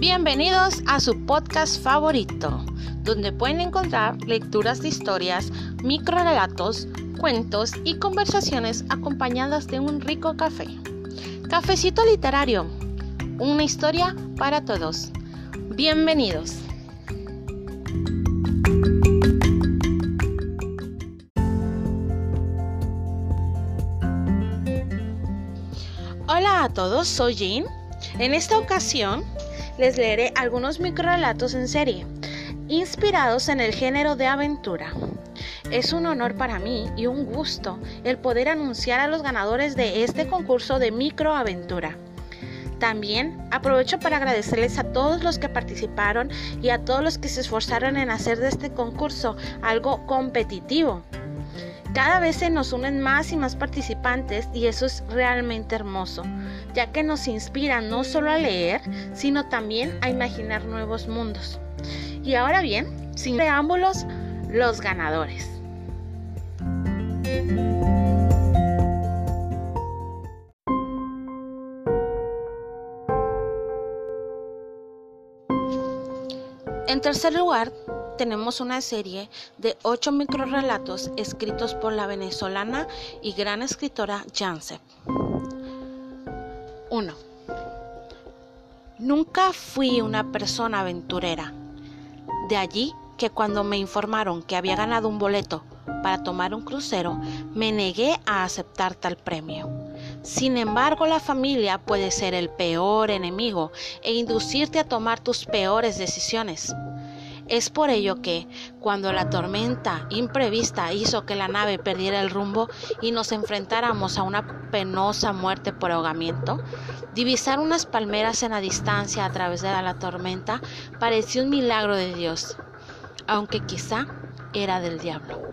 Bienvenidos a su podcast favorito, donde pueden encontrar lecturas de historias, microrelatos, cuentos y conversaciones acompañadas de un rico café. Cafecito literario, una historia para todos. Bienvenidos. Hola a todos, soy Jean. En esta ocasión les leeré algunos microrelatos en serie, inspirados en el género de aventura. Es un honor para mí y un gusto el poder anunciar a los ganadores de este concurso de microaventura. También aprovecho para agradecerles a todos los que participaron y a todos los que se esforzaron en hacer de este concurso algo competitivo. Cada vez se nos unen más y más participantes y eso es realmente hermoso, ya que nos inspira no solo a leer, sino también a imaginar nuevos mundos. Y ahora bien, sin preámbulos, los ganadores. En tercer lugar, tenemos una serie de ocho microrelatos escritos por la venezolana y gran escritora Janse. 1. Nunca fui una persona aventurera. De allí que cuando me informaron que había ganado un boleto para tomar un crucero, me negué a aceptar tal premio. Sin embargo, la familia puede ser el peor enemigo e inducirte a tomar tus peores decisiones. Es por ello que, cuando la tormenta imprevista hizo que la nave perdiera el rumbo y nos enfrentáramos a una penosa muerte por ahogamiento, divisar unas palmeras en la distancia a través de la tormenta pareció un milagro de Dios, aunque quizá era del diablo.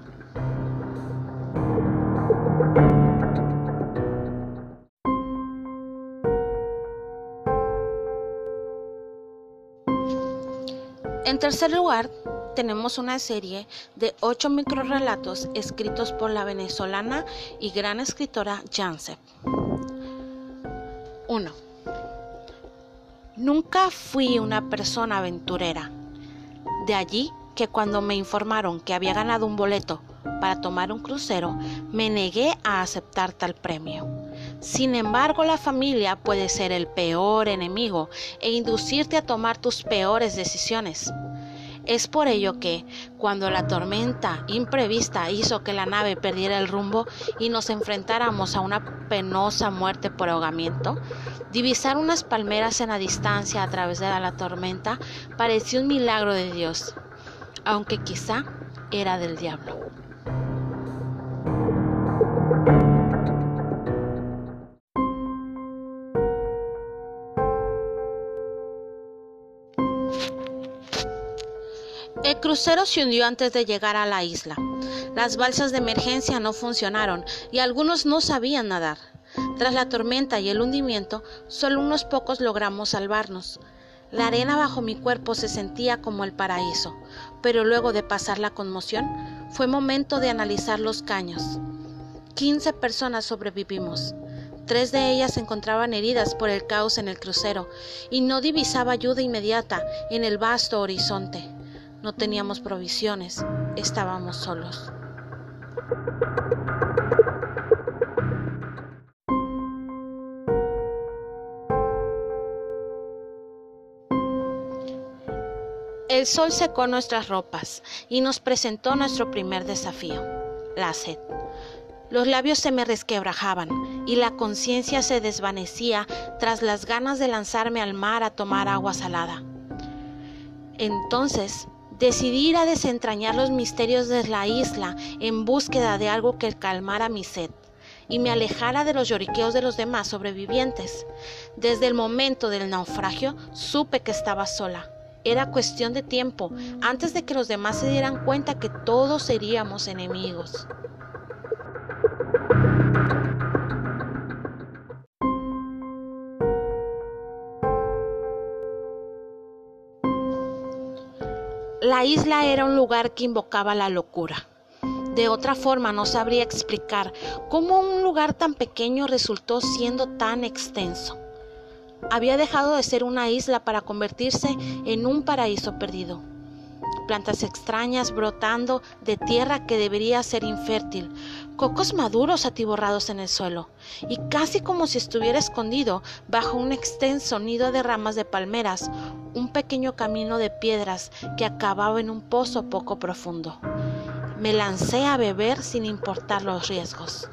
En tercer lugar, tenemos una serie de ocho microrelatos escritos por la venezolana y gran escritora Janse. 1. Nunca fui una persona aventurera. De allí que cuando me informaron que había ganado un boleto para tomar un crucero, me negué a aceptar tal premio. Sin embargo, la familia puede ser el peor enemigo e inducirte a tomar tus peores decisiones. Es por ello que, cuando la tormenta imprevista hizo que la nave perdiera el rumbo y nos enfrentáramos a una penosa muerte por ahogamiento, divisar unas palmeras en la distancia a través de la tormenta pareció un milagro de Dios, aunque quizá era del diablo. El crucero se hundió antes de llegar a la isla. Las balsas de emergencia no funcionaron y algunos no sabían nadar. Tras la tormenta y el hundimiento, solo unos pocos logramos salvarnos. La arena bajo mi cuerpo se sentía como el paraíso, pero luego de pasar la conmoción, fue momento de analizar los caños. 15 personas sobrevivimos. Tres de ellas se encontraban heridas por el caos en el crucero y no divisaba ayuda inmediata en el vasto horizonte. No teníamos provisiones, estábamos solos. El sol secó nuestras ropas y nos presentó nuestro primer desafío, la sed. Los labios se me resquebrajaban y la conciencia se desvanecía tras las ganas de lanzarme al mar a tomar agua salada. Entonces Decidí a desentrañar los misterios de la isla en búsqueda de algo que calmara mi sed y me alejara de los lloriqueos de los demás sobrevivientes. Desde el momento del naufragio supe que estaba sola. Era cuestión de tiempo, antes de que los demás se dieran cuenta que todos seríamos enemigos. La isla era un lugar que invocaba la locura. De otra forma no sabría explicar cómo un lugar tan pequeño resultó siendo tan extenso. había dejado de ser una isla para convertirse en un paraíso perdido. Plantas extrañas brotando de tierra que debería ser infértil, cocos maduros atiborrados en el suelo, y casi como si estuviera escondido bajo un extenso nido de ramas de palmeras, un pequeño camino de piedras que acababa en un pozo poco profundo. Me lancé a beber sin importar los riesgos.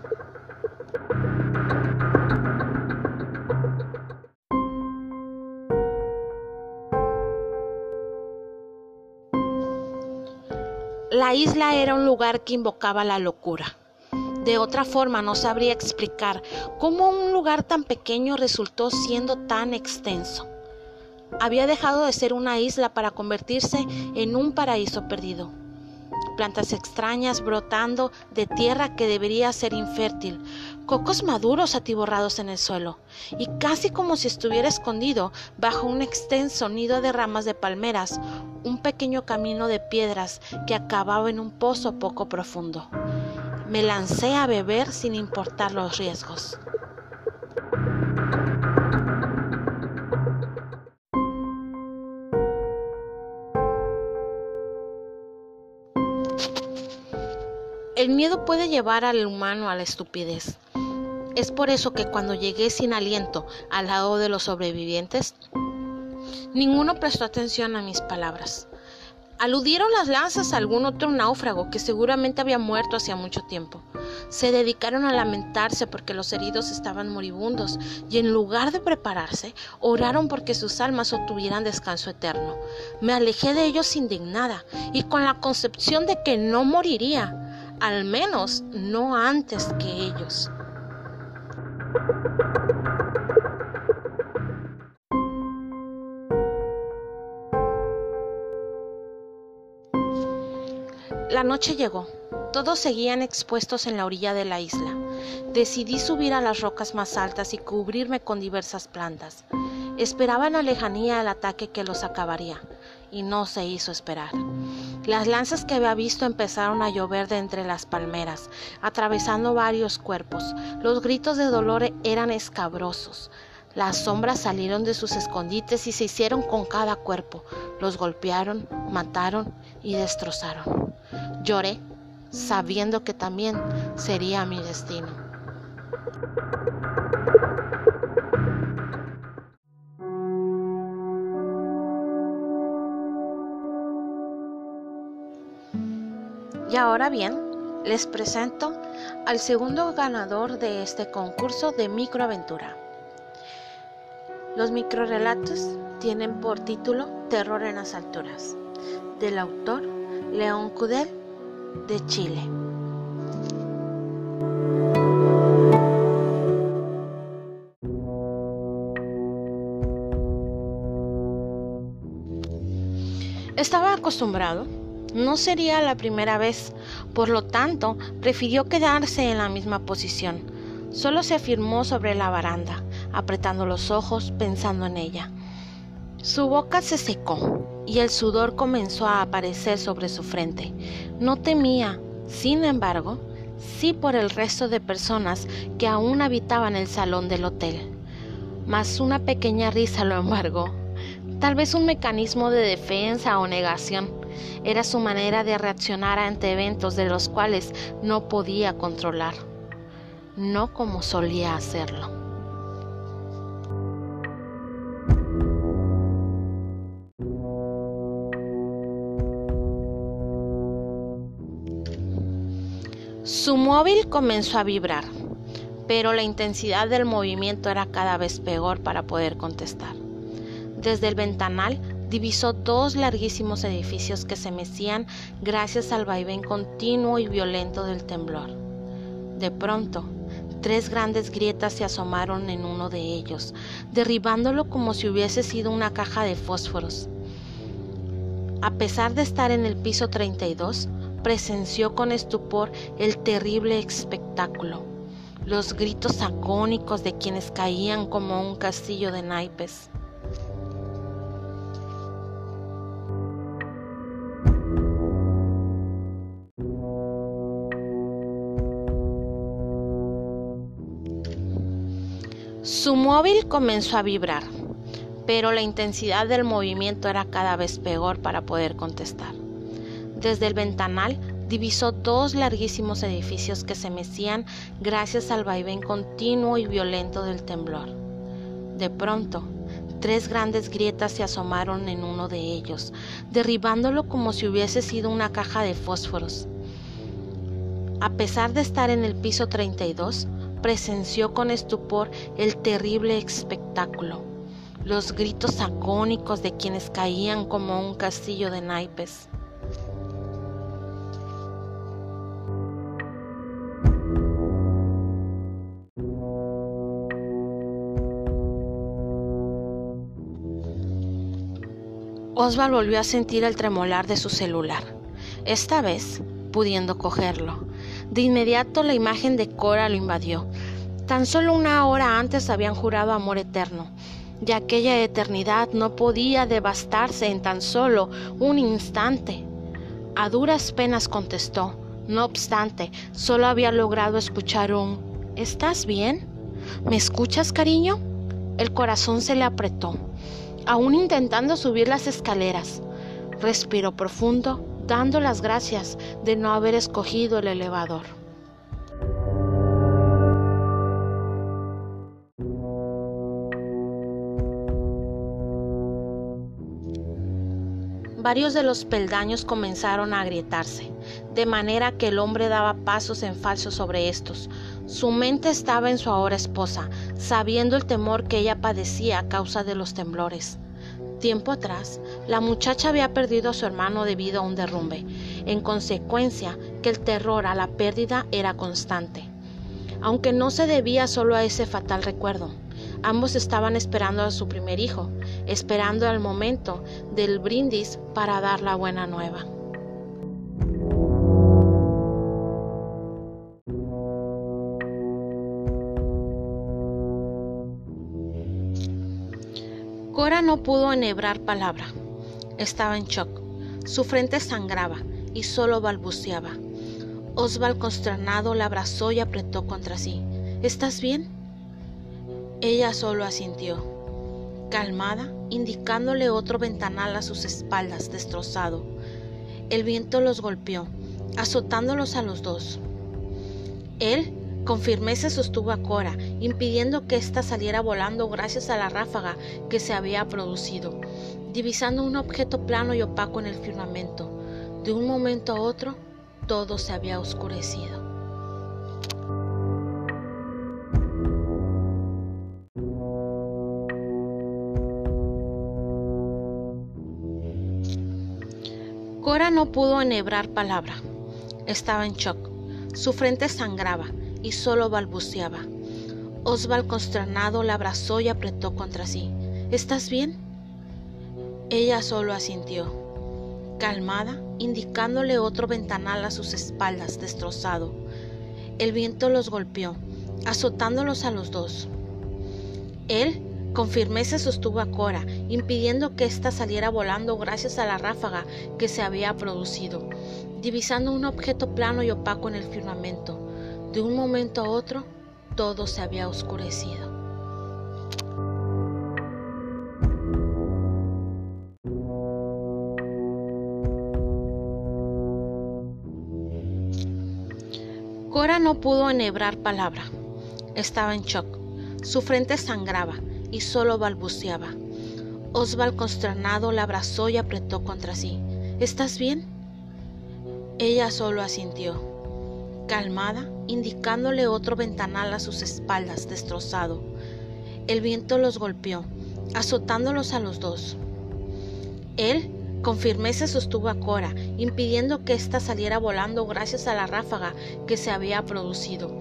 La isla era un lugar que invocaba la locura. De otra forma no sabría explicar cómo un lugar tan pequeño resultó siendo tan extenso. Había dejado de ser una isla para convertirse en un paraíso perdido plantas extrañas brotando de tierra que debería ser infértil, cocos maduros atiborrados en el suelo, y casi como si estuviera escondido bajo un extenso nido de ramas de palmeras, un pequeño camino de piedras que acababa en un pozo poco profundo. Me lancé a beber sin importar los riesgos. El miedo puede llevar al humano a la estupidez. Es por eso que cuando llegué sin aliento al lado de los sobrevivientes, ninguno prestó atención a mis palabras. Aludieron las lanzas a algún otro náufrago que seguramente había muerto hacía mucho tiempo. Se dedicaron a lamentarse porque los heridos estaban moribundos y en lugar de prepararse, oraron porque sus almas obtuvieran descanso eterno. Me alejé de ellos indignada y con la concepción de que no moriría, al menos no antes que ellos. La noche llegó. Todos seguían expuestos en la orilla de la isla. Decidí subir a las rocas más altas y cubrirme con diversas plantas. Esperaba en la lejanía el ataque que los acabaría, y no se hizo esperar. Las lanzas que había visto empezaron a llover de entre las palmeras, atravesando varios cuerpos. Los gritos de dolor eran escabrosos. Las sombras salieron de sus escondites y se hicieron con cada cuerpo. Los golpearon, mataron y destrozaron. Lloré, sabiendo que también sería mi destino. Y ahora bien, les presento al segundo ganador de este concurso de microaventura. Los microrelatos tienen por título Terror en las alturas, del autor León Cudel de Chile. Estaba acostumbrado no sería la primera vez, por lo tanto, prefirió quedarse en la misma posición. Solo se afirmó sobre la baranda, apretando los ojos, pensando en ella. Su boca se secó y el sudor comenzó a aparecer sobre su frente. No temía, sin embargo, sí por el resto de personas que aún habitaban el salón del hotel. Mas una pequeña risa lo embargó. Tal vez un mecanismo de defensa o negación era su manera de reaccionar ante eventos de los cuales no podía controlar, no como solía hacerlo. Su móvil comenzó a vibrar, pero la intensidad del movimiento era cada vez peor para poder contestar. Desde el ventanal divisó dos larguísimos edificios que se mecían gracias al vaivén continuo y violento del temblor. De pronto, tres grandes grietas se asomaron en uno de ellos, derribándolo como si hubiese sido una caja de fósforos. A pesar de estar en el piso 32, presenció con estupor el terrible espectáculo, los gritos agónicos de quienes caían como un castillo de naipes. Su móvil comenzó a vibrar, pero la intensidad del movimiento era cada vez peor para poder contestar. Desde el ventanal divisó dos larguísimos edificios que se mecían gracias al vaivén continuo y violento del temblor. De pronto, tres grandes grietas se asomaron en uno de ellos, derribándolo como si hubiese sido una caja de fósforos. A pesar de estar en el piso 32, presenció con estupor el terrible espectáculo, los gritos agónicos de quienes caían como un castillo de naipes. Oswald volvió a sentir el tremolar de su celular, esta vez pudiendo cogerlo. De inmediato la imagen de Cora lo invadió. Tan solo una hora antes habían jurado amor eterno, y aquella eternidad no podía devastarse en tan solo un instante. A duras penas contestó, no obstante, solo había logrado escuchar un ¿Estás bien? ¿Me escuchas, cariño? El corazón se le apretó aún intentando subir las escaleras. Respiró profundo, dando las gracias de no haber escogido el elevador. Varios de los peldaños comenzaron a agrietarse, de manera que el hombre daba pasos en falso sobre estos. Su mente estaba en su ahora esposa, sabiendo el temor que ella padecía a causa de los temblores. Tiempo atrás, la muchacha había perdido a su hermano debido a un derrumbe, en consecuencia que el terror a la pérdida era constante. Aunque no se debía solo a ese fatal recuerdo, ambos estaban esperando a su primer hijo, esperando el momento del brindis para dar la buena nueva. Cora no pudo enhebrar palabra. Estaba en shock. Su frente sangraba y solo balbuceaba. Oswald consternado la abrazó y apretó contra sí. ¿Estás bien? Ella solo asintió calmada, indicándole otro ventanal a sus espaldas destrozado. El viento los golpeó, azotándolos a los dos. Él con firmeza sostuvo a Cora, impidiendo que ésta saliera volando gracias a la ráfaga que se había producido, divisando un objeto plano y opaco en el firmamento. De un momento a otro, todo se había oscurecido. No pudo enhebrar palabra. Estaba en shock. Su frente sangraba y solo balbuceaba. Oswald consternado la abrazó y apretó contra sí. ¿Estás bien? Ella solo asintió, calmada, indicándole otro ventanal a sus espaldas destrozado. El viento los golpeó, azotándolos a los dos. Él con firmeza sostuvo a Cora, impidiendo que ésta saliera volando gracias a la ráfaga que se había producido, divisando un objeto plano y opaco en el firmamento. De un momento a otro, todo se había oscurecido. Cora no pudo enhebrar palabra. Estaba en shock. Su frente sangraba y solo balbuceaba. Oswald consternado la abrazó y apretó contra sí. ¿Estás bien? Ella solo asintió, calmada, indicándole otro ventanal a sus espaldas destrozado. El viento los golpeó, azotándolos a los dos. Él con firmeza sostuvo a Cora, impidiendo que ésta saliera volando gracias a la ráfaga que se había producido,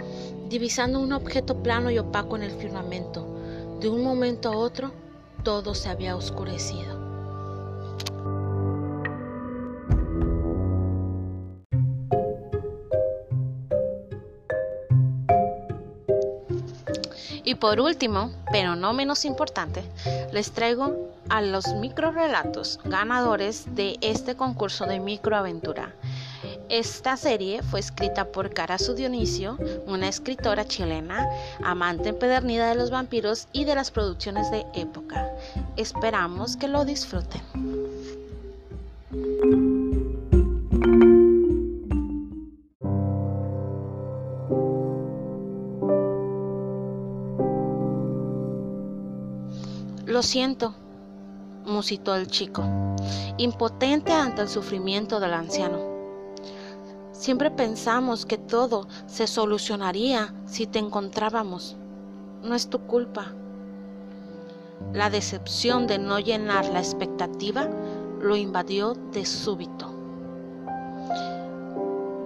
divisando un objeto plano y opaco en el firmamento. De un momento a otro, todo se había oscurecido. Y por último, pero no menos importante, les traigo a los microrelatos ganadores de este concurso de microaventura. Esta serie fue escrita por Carasu Dionisio, una escritora chilena, amante empedernida de los vampiros y de las producciones de época. Esperamos que lo disfruten. Lo siento, musitó el chico, impotente ante el sufrimiento del anciano. Siempre pensamos que todo se solucionaría si te encontrábamos. No es tu culpa. La decepción de no llenar la expectativa lo invadió de súbito.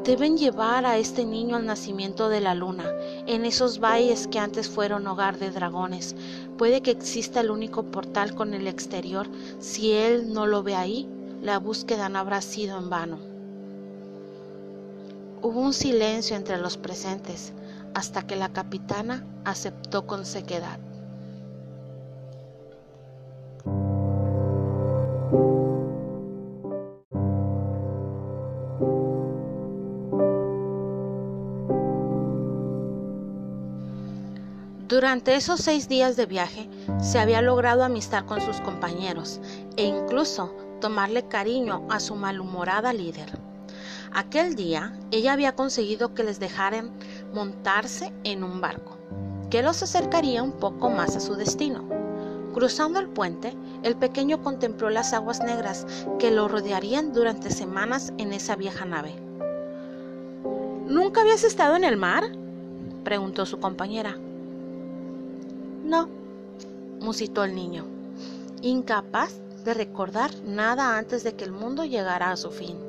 Deben llevar a este niño al nacimiento de la luna, en esos valles que antes fueron hogar de dragones. Puede que exista el único portal con el exterior. Si él no lo ve ahí, la búsqueda no habrá sido en vano. Hubo un silencio entre los presentes hasta que la capitana aceptó con sequedad. Durante esos seis días de viaje se había logrado amistad con sus compañeros e incluso tomarle cariño a su malhumorada líder. Aquel día ella había conseguido que les dejaran montarse en un barco, que los acercaría un poco más a su destino. Cruzando el puente, el pequeño contempló las aguas negras que lo rodearían durante semanas en esa vieja nave. ¿Nunca habías estado en el mar? preguntó su compañera. No, musitó el niño, incapaz de recordar nada antes de que el mundo llegara a su fin.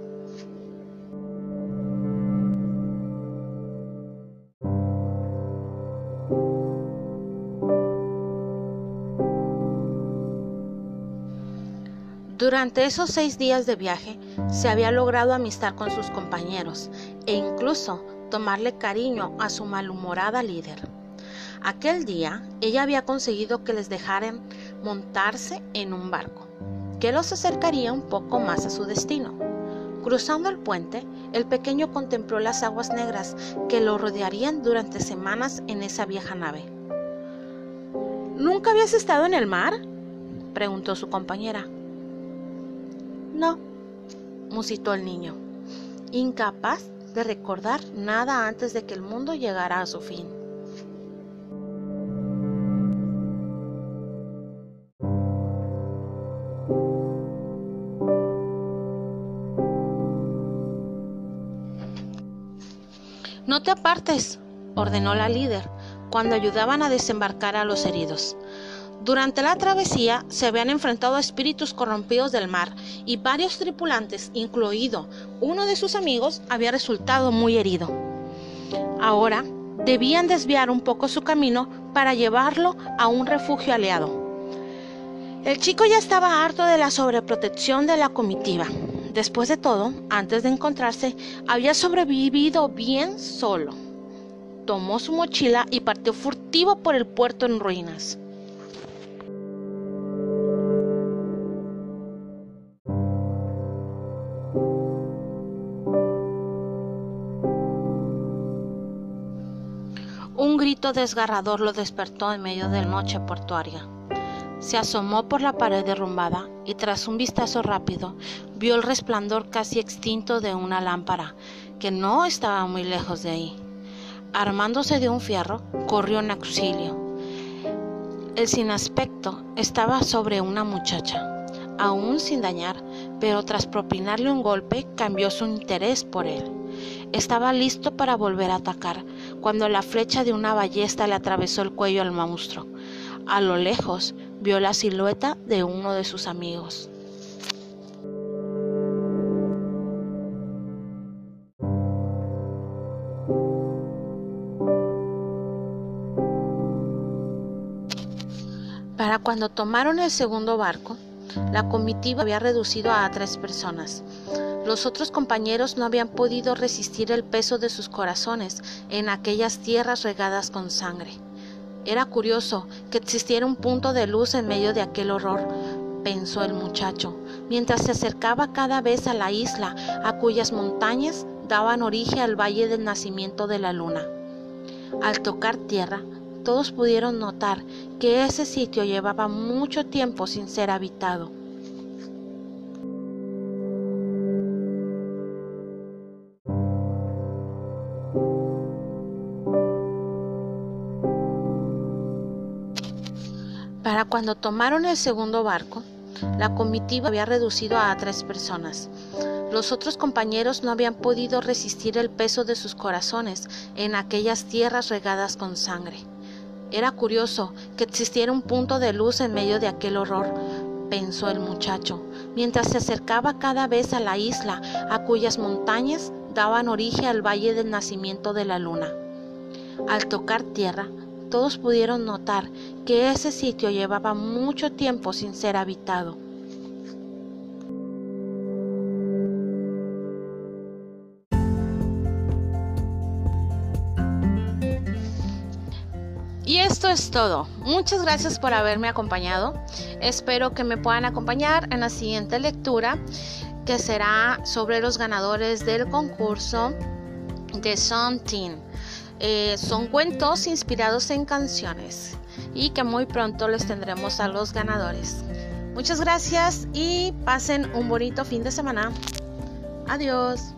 Durante esos seis días de viaje se había logrado amistad con sus compañeros e incluso tomarle cariño a su malhumorada líder. Aquel día ella había conseguido que les dejaran montarse en un barco, que los acercaría un poco más a su destino. Cruzando el puente, el pequeño contempló las aguas negras que lo rodearían durante semanas en esa vieja nave. ¿Nunca habías estado en el mar? preguntó su compañera. No, musitó el niño, incapaz de recordar nada antes de que el mundo llegara a su fin. No te apartes, ordenó la líder, cuando ayudaban a desembarcar a los heridos. Durante la travesía se habían enfrentado a espíritus corrompidos del mar y varios tripulantes, incluido uno de sus amigos, había resultado muy herido. Ahora debían desviar un poco su camino para llevarlo a un refugio aliado. El chico ya estaba harto de la sobreprotección de la comitiva. Después de todo, antes de encontrarse, había sobrevivido bien solo. Tomó su mochila y partió furtivo por el puerto en ruinas. Grito desgarrador lo despertó en medio de la noche portuaria. Se asomó por la pared derrumbada y tras un vistazo rápido vio el resplandor casi extinto de una lámpara que no estaba muy lejos de ahí. Armándose de un fierro, corrió en auxilio. El sin aspecto estaba sobre una muchacha, aún sin dañar, pero tras propinarle un golpe cambió su interés por él. Estaba listo para volver a atacar, cuando la flecha de una ballesta le atravesó el cuello al monstruo. A lo lejos vio la silueta de uno de sus amigos. Para cuando tomaron el segundo barco, la comitiva había reducido a tres personas. Los otros compañeros no habían podido resistir el peso de sus corazones en aquellas tierras regadas con sangre. Era curioso que existiera un punto de luz en medio de aquel horror, pensó el muchacho, mientras se acercaba cada vez a la isla a cuyas montañas daban origen al valle del nacimiento de la luna. Al tocar tierra, todos pudieron notar que ese sitio llevaba mucho tiempo sin ser habitado. Para cuando tomaron el segundo barco, la comitiva había reducido a tres personas. Los otros compañeros no habían podido resistir el peso de sus corazones en aquellas tierras regadas con sangre. Era curioso que existiera un punto de luz en medio de aquel horror, pensó el muchacho, mientras se acercaba cada vez a la isla a cuyas montañas daban origen al valle del nacimiento de la luna. Al tocar tierra, todos pudieron notar que ese sitio llevaba mucho tiempo sin ser habitado. Y esto es todo. Muchas gracias por haberme acompañado. Espero que me puedan acompañar en la siguiente lectura, que será sobre los ganadores del concurso de Son eh, son cuentos inspirados en canciones y que muy pronto les tendremos a los ganadores. Muchas gracias y pasen un bonito fin de semana. Adiós.